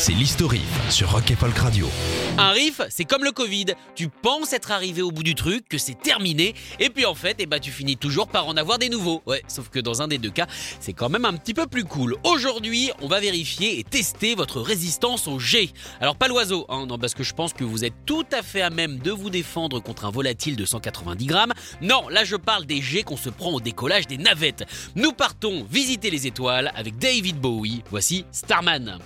c'est l'historif sur Rock et Radio. Un riff, c'est comme le Covid. Tu penses être arrivé au bout du truc, que c'est terminé, et puis en fait, eh ben, tu finis toujours par en avoir des nouveaux. Ouais, sauf que dans un des deux cas, c'est quand même un petit peu plus cool. Aujourd'hui, on va vérifier et tester votre résistance au G. Alors pas l'oiseau, hein, non, parce que je pense que vous êtes tout à fait à même de vous défendre contre un volatile de 190 grammes. Non, là je parle des G qu'on se prend au décollage des navettes. Nous partons visiter les étoiles avec David Bowie. Voici Starman.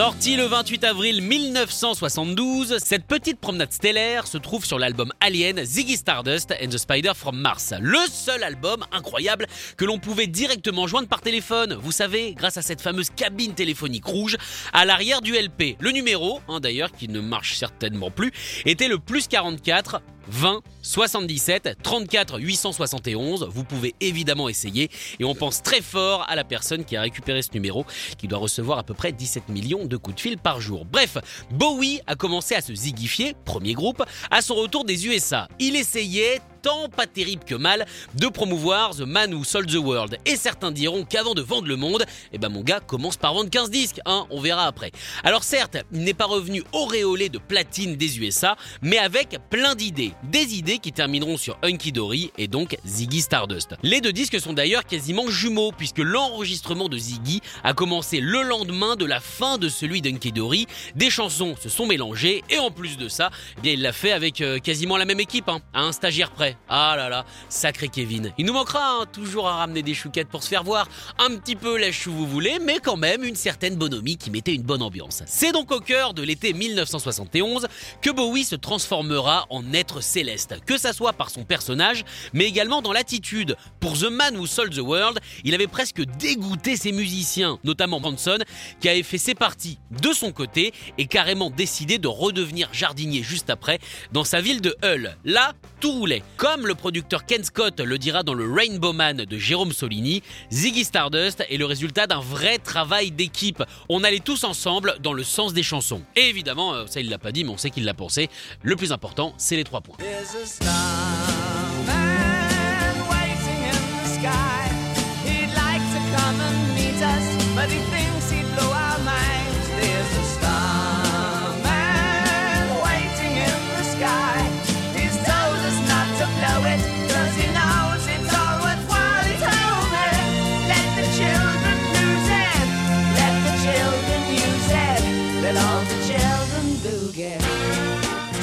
Sorti le 28 avril 1972, cette petite promenade stellaire se trouve sur l'album Alien Ziggy Stardust and the Spider from Mars. Le seul album incroyable que l'on pouvait directement joindre par téléphone. Vous savez, grâce à cette fameuse cabine téléphonique rouge à l'arrière du LP. Le numéro, hein, d'ailleurs, qui ne marche certainement plus, était le plus 44 20 77 34 871. Vous pouvez évidemment essayer et on pense très fort à la personne qui a récupéré ce numéro qui doit recevoir à peu près 17 millions de coups de fil par jour. Bref, Bowie a commencé à se zigifier, premier groupe, à son retour des USA. Il essayait tant pas terrible que mal de promouvoir The Man Who Sold the World. Et certains diront qu'avant de vendre le monde, eh ben mon gars commence par vendre 15 disques, hein, on verra après. Alors certes, il n'est pas revenu auréolé de platine des USA, mais avec plein d'idées. Des idées qui termineront sur Hunky Dory et donc Ziggy Stardust. Les deux disques sont d'ailleurs quasiment jumeaux, puisque l'enregistrement de Ziggy a commencé le lendemain de la fin de celui d'Hunky Dory. Des chansons se sont mélangées, et en plus de ça, eh bien il l'a fait avec euh, quasiment la même équipe, hein, à un stagiaire près. Ah là là, sacré Kevin. Il nous manquera hein, toujours à ramener des chouquettes pour se faire voir. Un petit peu lèche où vous voulez, mais quand même une certaine bonhomie qui mettait une bonne ambiance. C'est donc au cœur de l'été 1971 que Bowie se transformera en être céleste, que ça soit par son personnage, mais également dans l'attitude. Pour The Man Who Sold the World, il avait presque dégoûté ses musiciens, notamment Manson, qui avait fait ses parties de son côté et carrément décidé de redevenir jardinier juste après dans sa ville de Hull. Là, tout roulait. Comme le producteur Ken Scott le dira dans le Rainbow Man de Jérôme Solini, Ziggy Stardust est le résultat d'un vrai travail d'équipe. On allait tous ensemble dans le sens des chansons. Et évidemment, euh, ça il l'a pas dit, mais on sait qu'il l'a pensé. Le plus important, c'est les trois points.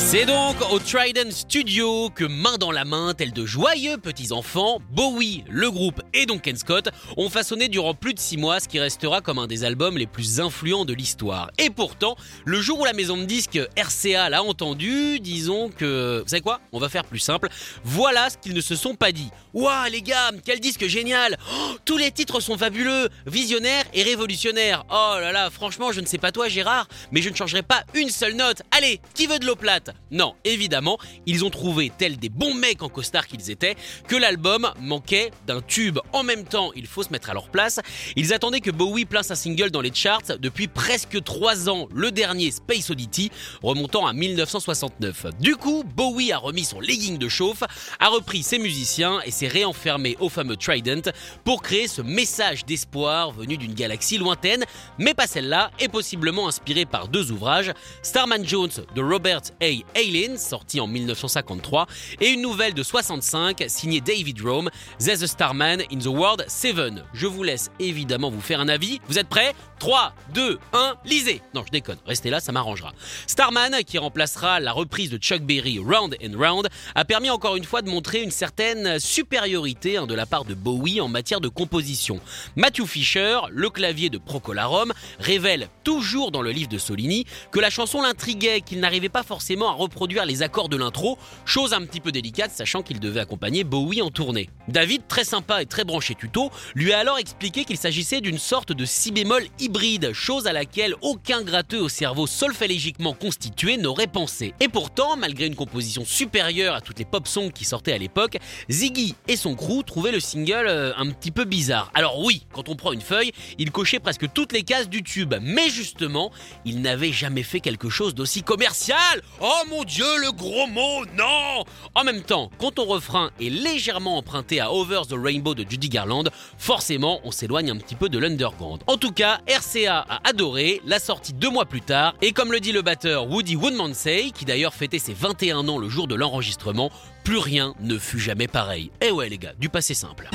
C'est donc au Trident Studio que main dans la main, tels de joyeux petits enfants, Bowie, le groupe et donc Ken Scott ont façonné durant plus de 6 mois ce qui restera comme un des albums les plus influents de l'histoire. Et pourtant, le jour où la maison de disques RCA l'a entendu, disons que... Vous savez quoi? On va faire plus simple. Voilà ce qu'ils ne se sont pas dit. Ouah les gars, quel disque génial Oh, Tous les titres sont fabuleux, visionnaires et révolutionnaires. Oh là là, franchement, je ne sais pas toi Gérard, mais je ne changerai pas une seule note. Allez, qui veut de l'eau plate? Non, évidemment, ils ont trouvé, tels des bons mecs en costard qu'ils étaient, que l'album manquait d'un tube. En même temps, il faut se mettre à leur place, ils attendaient que Bowie place un single dans les charts depuis presque 3 ans, le dernier Space Oddity, remontant à 1969. Du coup, Bowie a remis son legging de chauffe, a repris ses musiciens et s'est réenfermé au fameux Trident pour créer ce message d'espoir venu d'une galaxie lointaine, mais pas celle-là, et possiblement inspiré par deux ouvrages, Starman Jones de Robert A. Aileen, sorti en 1953, et une nouvelle de 65 signée David Rome, There's a Starman in the World 7. Je vous laisse évidemment vous faire un avis. Vous êtes prêts? 3, 2, 1, lisez Non, je déconne, restez là, ça m'arrangera. Starman, qui remplacera la reprise de Chuck Berry Round and Round, a permis encore une fois de montrer une certaine supériorité hein, de la part de Bowie en matière de composition. Matthew Fisher, le clavier de Procolarum, révèle toujours dans le livre de Solini que la chanson l'intriguait, qu'il n'arrivait pas forcément à reproduire les accords de l'intro, chose un petit peu délicate sachant qu'il devait accompagner Bowie en tournée. David, très sympa et très branché tuto, lui a alors expliqué qu'il s'agissait d'une sorte de si bémol hybride, chose à laquelle aucun gratteux au cerveau solfélégiquement constitué n'aurait pensé. Et pourtant, malgré une composition supérieure à toutes les pop songs qui sortaient à l'époque, Ziggy et son crew trouvaient le single euh, un petit peu bizarre. Alors oui, quand on prend une feuille, il cochait presque toutes les cases du tube, mais justement, il n'avait jamais fait quelque chose d'aussi commercial. Oh mon dieu, le gros mot, non En même temps, quand ton refrain est légèrement emprunté à Over the Rainbow de Judy Garland, forcément, on s'éloigne un petit peu de l'underground. En tout cas, RCA a adoré, la sortie deux mois plus tard, et comme le dit le batteur Woody Woodmansey, qui d'ailleurs fêtait ses 21 ans le jour de l'enregistrement, plus rien ne fut jamais pareil. Eh ouais les gars, du passé simple.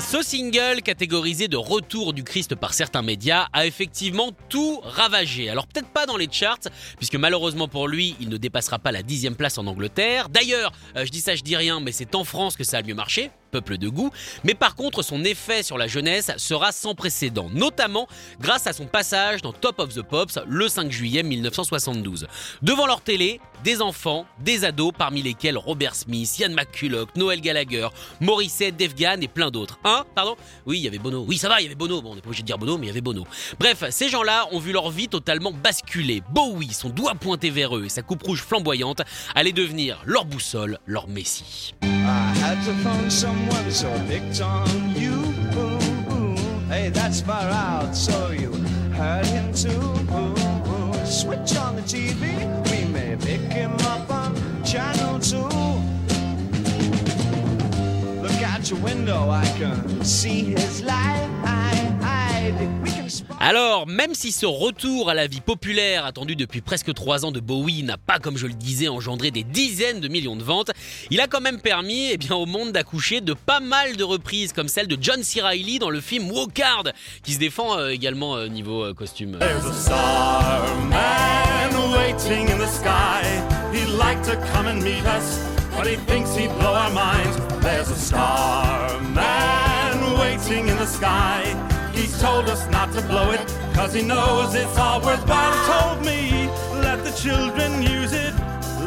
Ce single catégorisé de retour du Christ par certains médias a effectivement tout ravagé. Alors peut-être pas dans les charts, puisque malheureusement pour lui, il ne dépassera pas la dixième place en Angleterre. D'ailleurs, euh, je dis ça, je dis rien, mais c'est en France que ça a mieux marché peuple de goût, mais par contre son effet sur la jeunesse sera sans précédent, notamment grâce à son passage dans Top of the Pops le 5 juillet 1972. Devant leur télé, des enfants, des ados, parmi lesquels Robert Smith, Ian McCulloch, Noel Gallagher, Morissette, Def Gann et plein d'autres. Hein Pardon? Oui, il y avait Bono. Oui, ça va, il y avait Bono. Bon, on n'est pas obligé de dire Bono, mais il y avait Bono. Bref, ces gens-là ont vu leur vie totalement basculer. Bowie, son doigt pointé vers eux et sa coupe rouge flamboyante allaient devenir leur boussole, leur messie. I Hey, pick him up on channel. Look out your window, I can see his light. Alors, même si ce retour à la vie populaire attendu depuis presque 3 ans de Bowie n'a pas, comme je le disais, engendré des dizaines de millions de ventes, il a quand même permis eh bien, au monde d'accoucher de pas mal de reprises, comme celle de John C. Reilly dans le film Walk Hard, qui se défend euh, également euh, niveau euh, costume. Waiting in the sky. He'd like to come and meet us, but he thinks he'd blow our minds. There's a starman waiting in the sky. He's told us not to blow it, cause he knows it's all worthwhile. He told me, let the children use it,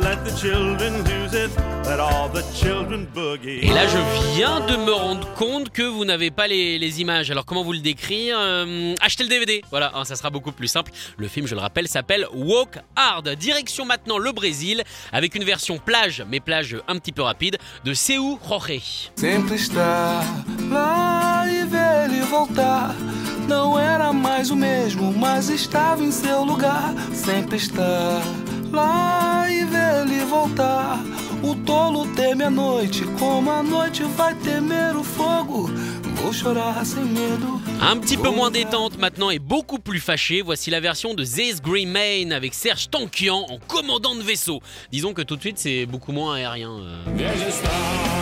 let the children use it, let all the children boogie. Et là, je viens de me rendre compte que vous n'avez pas les, les images. Alors, comment vous le décrire Euh, Achetez le DVD. Voilà, hein, ça sera beaucoup plus simple. Le film, je le rappelle, s'appelle Walk Hard. Direction maintenant le Brésil, avec une version plage, mais plage un petit peu rapide, de Seu Jorge. Sempre estar lá e ver ele voltar. Não era mais o mesmo, mas estava em seu lugar. Sempre estar lá voltar. O tolo teme a noite, como a noite vai temer o fogo. Vou chorar sem medo. Un petit peu moins détente maintenant et beaucoup plus fâchée, voici la version de This Green Main avec Serge Tankian en commandant de vaisseau. Disons que tout de suite c'est beaucoup moins aérien. euh.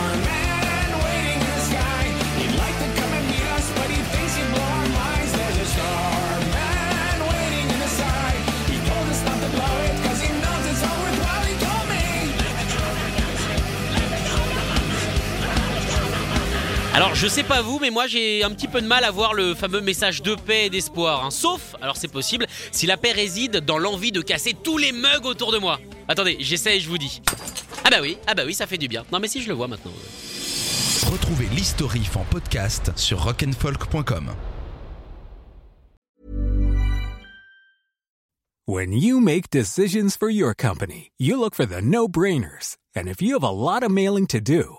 Je sais pas vous, mais moi j'ai un petit peu de mal à voir le fameux message de paix et d'espoir. hein. Sauf, alors c'est possible, si la paix réside dans l'envie de casser tous les mugs autour de moi. Attendez, j'essaie, je vous dis. Ah bah oui, ah bah oui, ça fait du bien. Non mais si je le vois maintenant. Retrouvez l'historif en podcast sur rock'n'folk.com. When you make decisions for your company, you look for the no-brainers. And if you have a lot of mailing to do,